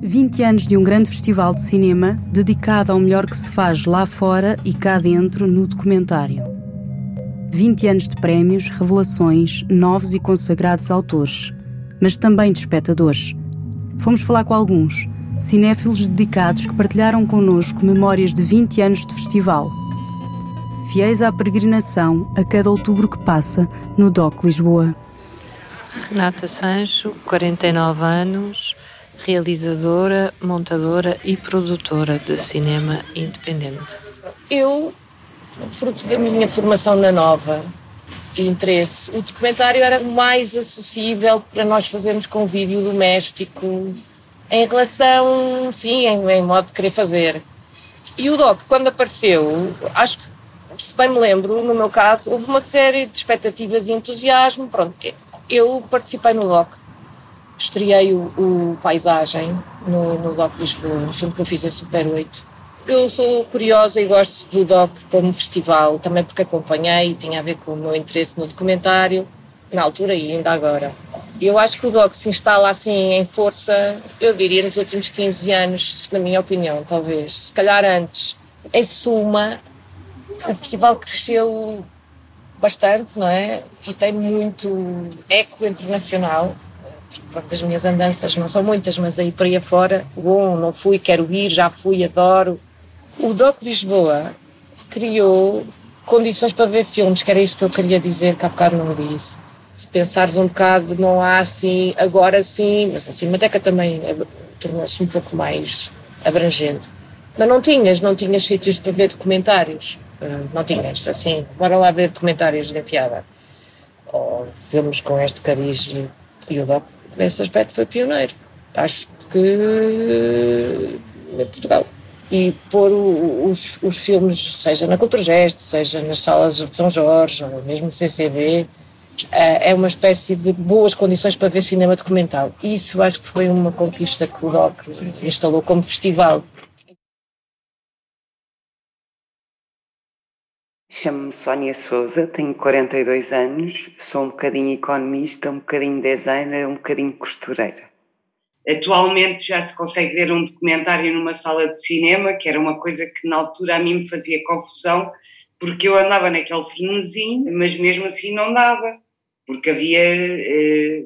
20 anos de um grande festival de cinema dedicado ao melhor que se faz lá fora e cá dentro no documentário. 20 anos de prémios, revelações, novos e consagrados autores, mas também de espectadores. Fomos falar com alguns, cinéfilos dedicados que partilharam connosco memórias de 20 anos de festival. Fiéis à peregrinação a cada outubro que passa no DOC Lisboa. Renata Sancho, 49 anos, realizadora, montadora e produtora de cinema independente. Eu, fruto da minha formação na Nova e interesse, o documentário era mais acessível para nós fazermos com vídeo doméstico, em relação, sim, em, em modo de querer fazer. E o doc, quando apareceu, acho que, se bem me lembro, no meu caso, houve uma série de expectativas e entusiasmo. Pronto, eu participei no doc estreiei o, o Paisagem no, no Doc Lisboa, um filme que eu fiz em Super 8. Eu sou curiosa e gosto do Doc como festival, também porque acompanhei, tinha a ver com o meu interesse no documentário, na altura e ainda agora. Eu acho que o Doc se instala assim em força, eu diria, nos últimos 15 anos, na minha opinião, talvez. Se calhar antes. Em suma, o festival cresceu bastante, não é? E tem muito eco internacional pronto, as minhas andanças não são muitas, mas aí por aí afora, bom, não fui, quero ir, já fui, adoro. O DOC Lisboa criou condições para ver filmes, que era isto que eu queria dizer, que há bocado não disse. Se pensares um bocado, não há assim, agora sim, mas assim, a década também tornou-se um pouco mais abrangente. Mas não tinhas, não tinhas sítios para ver documentários. Uh, não tinhas, assim, bora lá ver documentários de enfiada. Ou filmes com este cariz e o DOC nesse aspecto foi pioneiro. Acho que em Portugal. E pôr os, os filmes, seja na Culturgest, seja nas salas de São Jorge, ou mesmo no CCB, eh, é uma espécie de boas condições para ver cinema documental. Isso acho que foi uma conquista que o DOC instalou como festival. Chamo-me Sónia Souza, tenho 42 anos, sou um bocadinho economista, um bocadinho designer, um bocadinho costureira. Atualmente já se consegue ver um documentário numa sala de cinema, que era uma coisa que na altura a mim me fazia confusão, porque eu andava naquele frenesim, mas mesmo assim não dava, porque havia eh,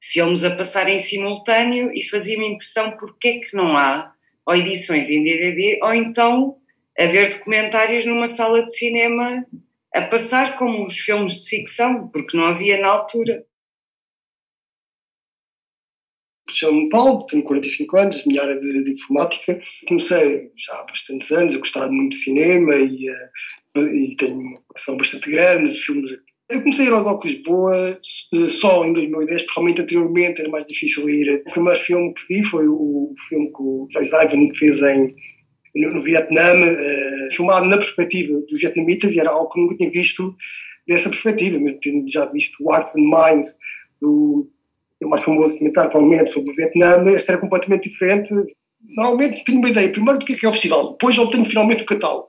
filmes a passar em simultâneo e fazia-me impressão porque é que não há ou edições em DVD ou então a ver documentários numa sala de cinema a passar como os filmes de ficção, porque não havia na altura. Chamo-me Paulo, tenho 45 anos, minha área de, de, informática. Comecei já há bastantes anos a gostar muito de cinema e, uh, e tenho uma coleção bastante grande de filmes. Eu comecei a ir ao Doc Lisboa uh, só em 2010, porque realmente anteriormente era mais difícil ir. O primeiro filme que vi foi o, filme que o Joyce Ivan fez em no, Vietnã, uh, filmado na perspectiva dos vietnamitas, e era algo que nunca tinha visto dessa perspectiva, mesmo tendo já visto o Arts and Minds, do, o mais famoso documentário provavelmente sobre o Vietnã, esta era completamente diferente. Normalmente tenho uma ideia, primeiro, do que é, que é o festival, depois obtenho finalmente o catálogo.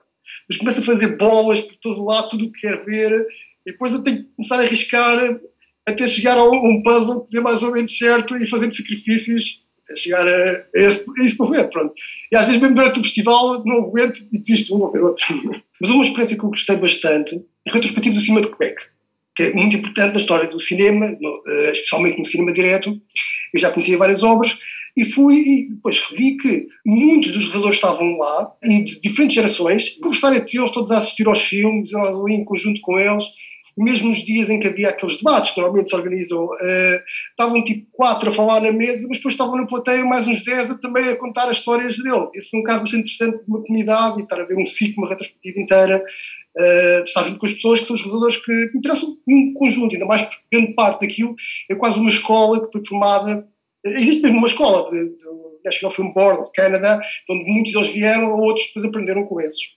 Mas começo a fazer bolas por todo lado, tudo o que quero ver, e depois eu tenho que começar a arriscar até chegar a um puzzle que dê mais ou menos certo e fazendo sacrifícios a chegar a, a, esse, a esse momento, pronto. E às vezes mesmo durante o festival não aguento e desisto um ou ver outro. Mas uma experiência que eu gostei bastante é retrospectiva do cinema de Quebec, que é muito importante na história do cinema, no, uh, especialmente no cinema direto. Eu já conhecia várias obras e fui e depois revi que muitos dos realizadores estavam lá e de diferentes gerações, conversar entre eles, todos a assistir aos filmes, eu em conjunto com eles mesmo nos dias em que havia aqueles debates que normalmente se organizam, uh, estavam tipo quatro a falar na mesa, mas depois estavam na plateia mais uns dez a, também a contar as histórias deles. Esse foi um caso bastante interessante de uma comunidade e estar a ver um ciclo, uma retrospectiva inteira, uh, estar junto com as pessoas que são os realizadores que me interessam em conjunto, ainda mais porque grande parte daquilo é quase uma escola que foi formada, existe mesmo uma escola do National Film Board of Canada, onde muitos deles vieram, outros depois aprenderam com esses.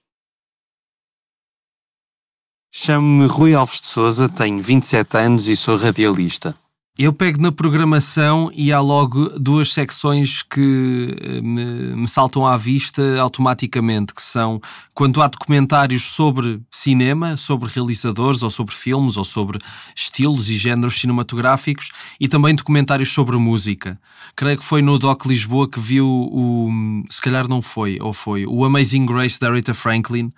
Chamo-me Rui Alves de Souza, tenho 27 anos e sou radialista. Eu pego na programação e há logo duas secções que eh, me, me, saltam à vista automaticamente, que são quando há documentários sobre cinema, sobre realizadores, ou sobre filmes, ou sobre estilos e géneros cinematográficos, e também documentários sobre música. Creio que foi no Doc Lisboa que viu o. Se calhar não foi, ou foi, o Amazing Grace da Rita Franklin,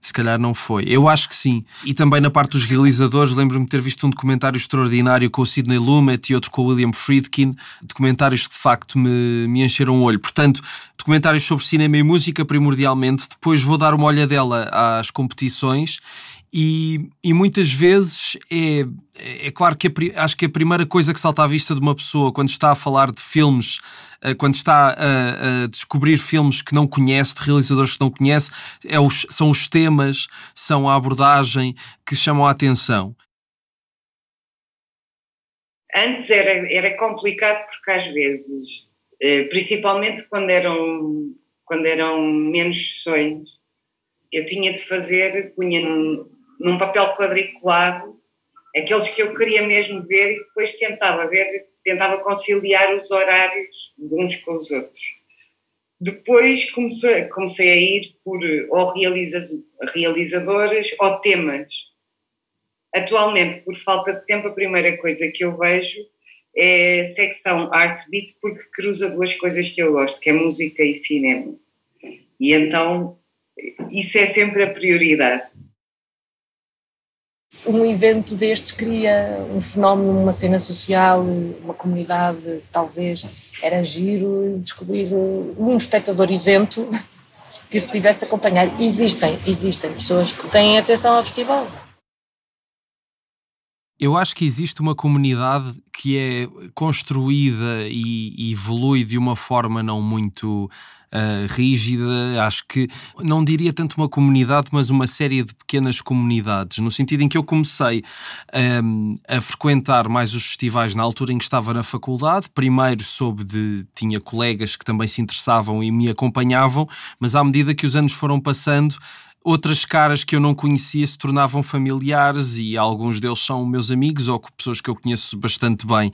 se calhar não foi. Eu acho que sim. E também na parte dos realizadores, lembro-me de ter visto um documentário extraordinário com o Sidney Lumet e outro com o William Friedkin, documentários que de facto me, me encheram o olho. Portanto, documentários sobre cinema e música primordialmente. Depois vou dar uma olhadela às competições e, e, muitas vezes é, é claro que a, acho que a primeira coisa que salta à vista de uma pessoa quando está a falar de filmes eh, quando está a, a, descobrir filmes que não conhece, de realizadores que não conhece, é os, são os temas, são a abordagem que chamam a atenção. Antes era, era complicado porque às vezes, eh, principalmente quando eram, quando eram menos sessões, eu tinha de fazer, punha num, num papel quadriculado aqueles que eu queria mesmo ver e depois tentava ver tentava conciliar os horários de uns com os outros. Depois comecei, comecei a ir por ou realiza, realizadores ou temas. Atualmente, por falta de tempo, a primeira coisa que eu vejo é secção Art Beat, porque cruza duas coisas que eu gosto, que é música e cinema. E então, isso é sempre a prioridade um evento destes cria um fenómeno, uma cena social, uma comunidade, talvez. Era giro descobrir um espectador isento que tivesse acompanhado. Existem, existem pessoas que têm atenção ao festival. Eu acho que existe uma comunidade que é construída e, evolui de uma forma não muito uh, rígida. Acho que não diria tanto uma comunidade, mas uma série de pequenas comunidades, no sentido em que eu comecei um, a frequentar mais os festivais na altura em que estava na faculdade. Primeiro soube de. tinha colegas que também se interessavam e me acompanhavam, mas à medida que os anos foram passando outras caras que eu não conhecia se tornavam familiares e alguns deles são meus amigos ou pessoas que eu conheço bastante bem.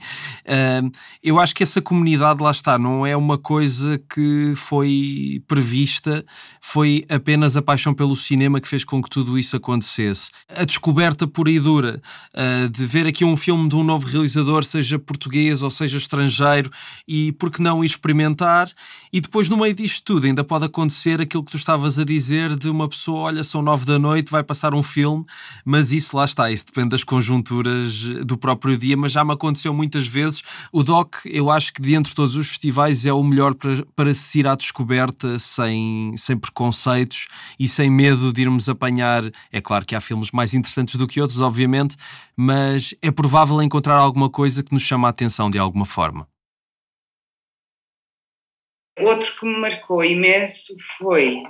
Eu acho que essa comunidade, lá está, não é uma coisa que foi prevista, foi apenas a paixão pelo cinema que fez com que tudo isso acontecesse. A descoberta pura e dura uh, de ver aqui um filme de um novo realizador, seja português ou seja estrangeiro, e por que não experimentar? E depois, no meio disto tudo, ainda pode acontecer aquilo que tu estavas a dizer de uma pessoa olha, são nove da noite, vai passar um filme, mas isso lá está, isso depende das conjunturas do próprio dia, mas já me aconteceu muitas vezes. O DOC, eu acho que de todos os festivais é o melhor para, para se ir à descoberta sem, sem preconceitos e sem medo de irmos apanhar. É claro que há filmes mais interessantes do que outros, obviamente, mas é provável encontrar alguma coisa que nos chama a atenção de alguma forma. Outro que me marcou imenso foi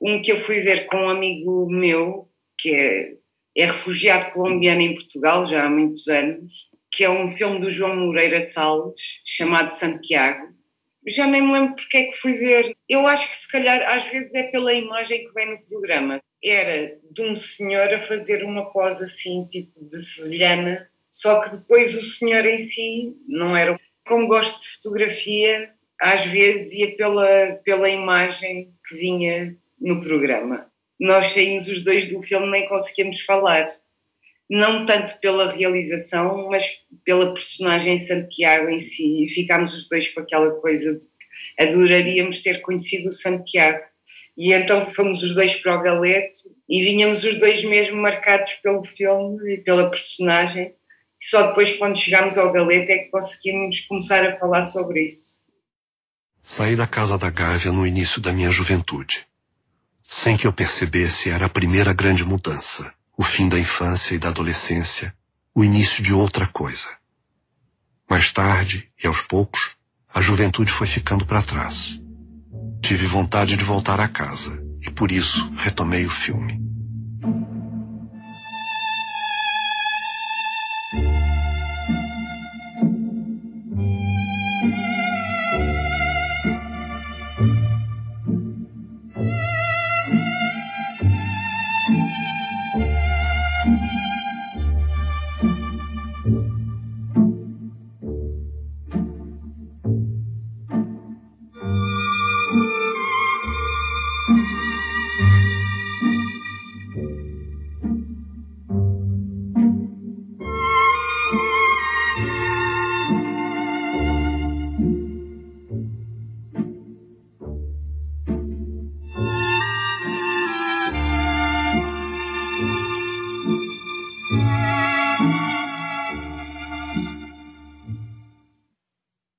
um que eu fui ver com um amigo meu, que é, é refugiado colombiano em Portugal já há muitos anos, que é um filme do João Moreira Salles, chamado Santiago. Já nem me lembro porque é que fui ver. Eu acho que se calhar às vezes é pela imagem que vem no programa. Era de um senhor a fazer uma pose assim, tipo de sevilhana, só que depois o senhor em si não era. Como gosto de fotografia, às vezes ia pela, pela imagem que vinha no programa. Nós saímos os dois do filme nem conseguíamos falar. Não tanto pela realização, mas pela personagem Santiago em si. E ficámos os dois com aquela coisa de que adoraríamos ter conhecido o Santiago. E então fomos os dois para o Galete e vinhamos os dois mesmo marcados pelo filme e pela personagem. Só depois, quando chegámos ao Galete, é que conseguimos começar a falar sobre isso. Saí da casa da Gávea no início da minha juventude. Sem que eu percebesse, era a primeira grande mudança. O fim da infância e da adolescência, o início de outra coisa. Mais tarde, e aos poucos, a juventude foi ficando para trás. Tive vontade de voltar à casa, e por isso retomei o filme.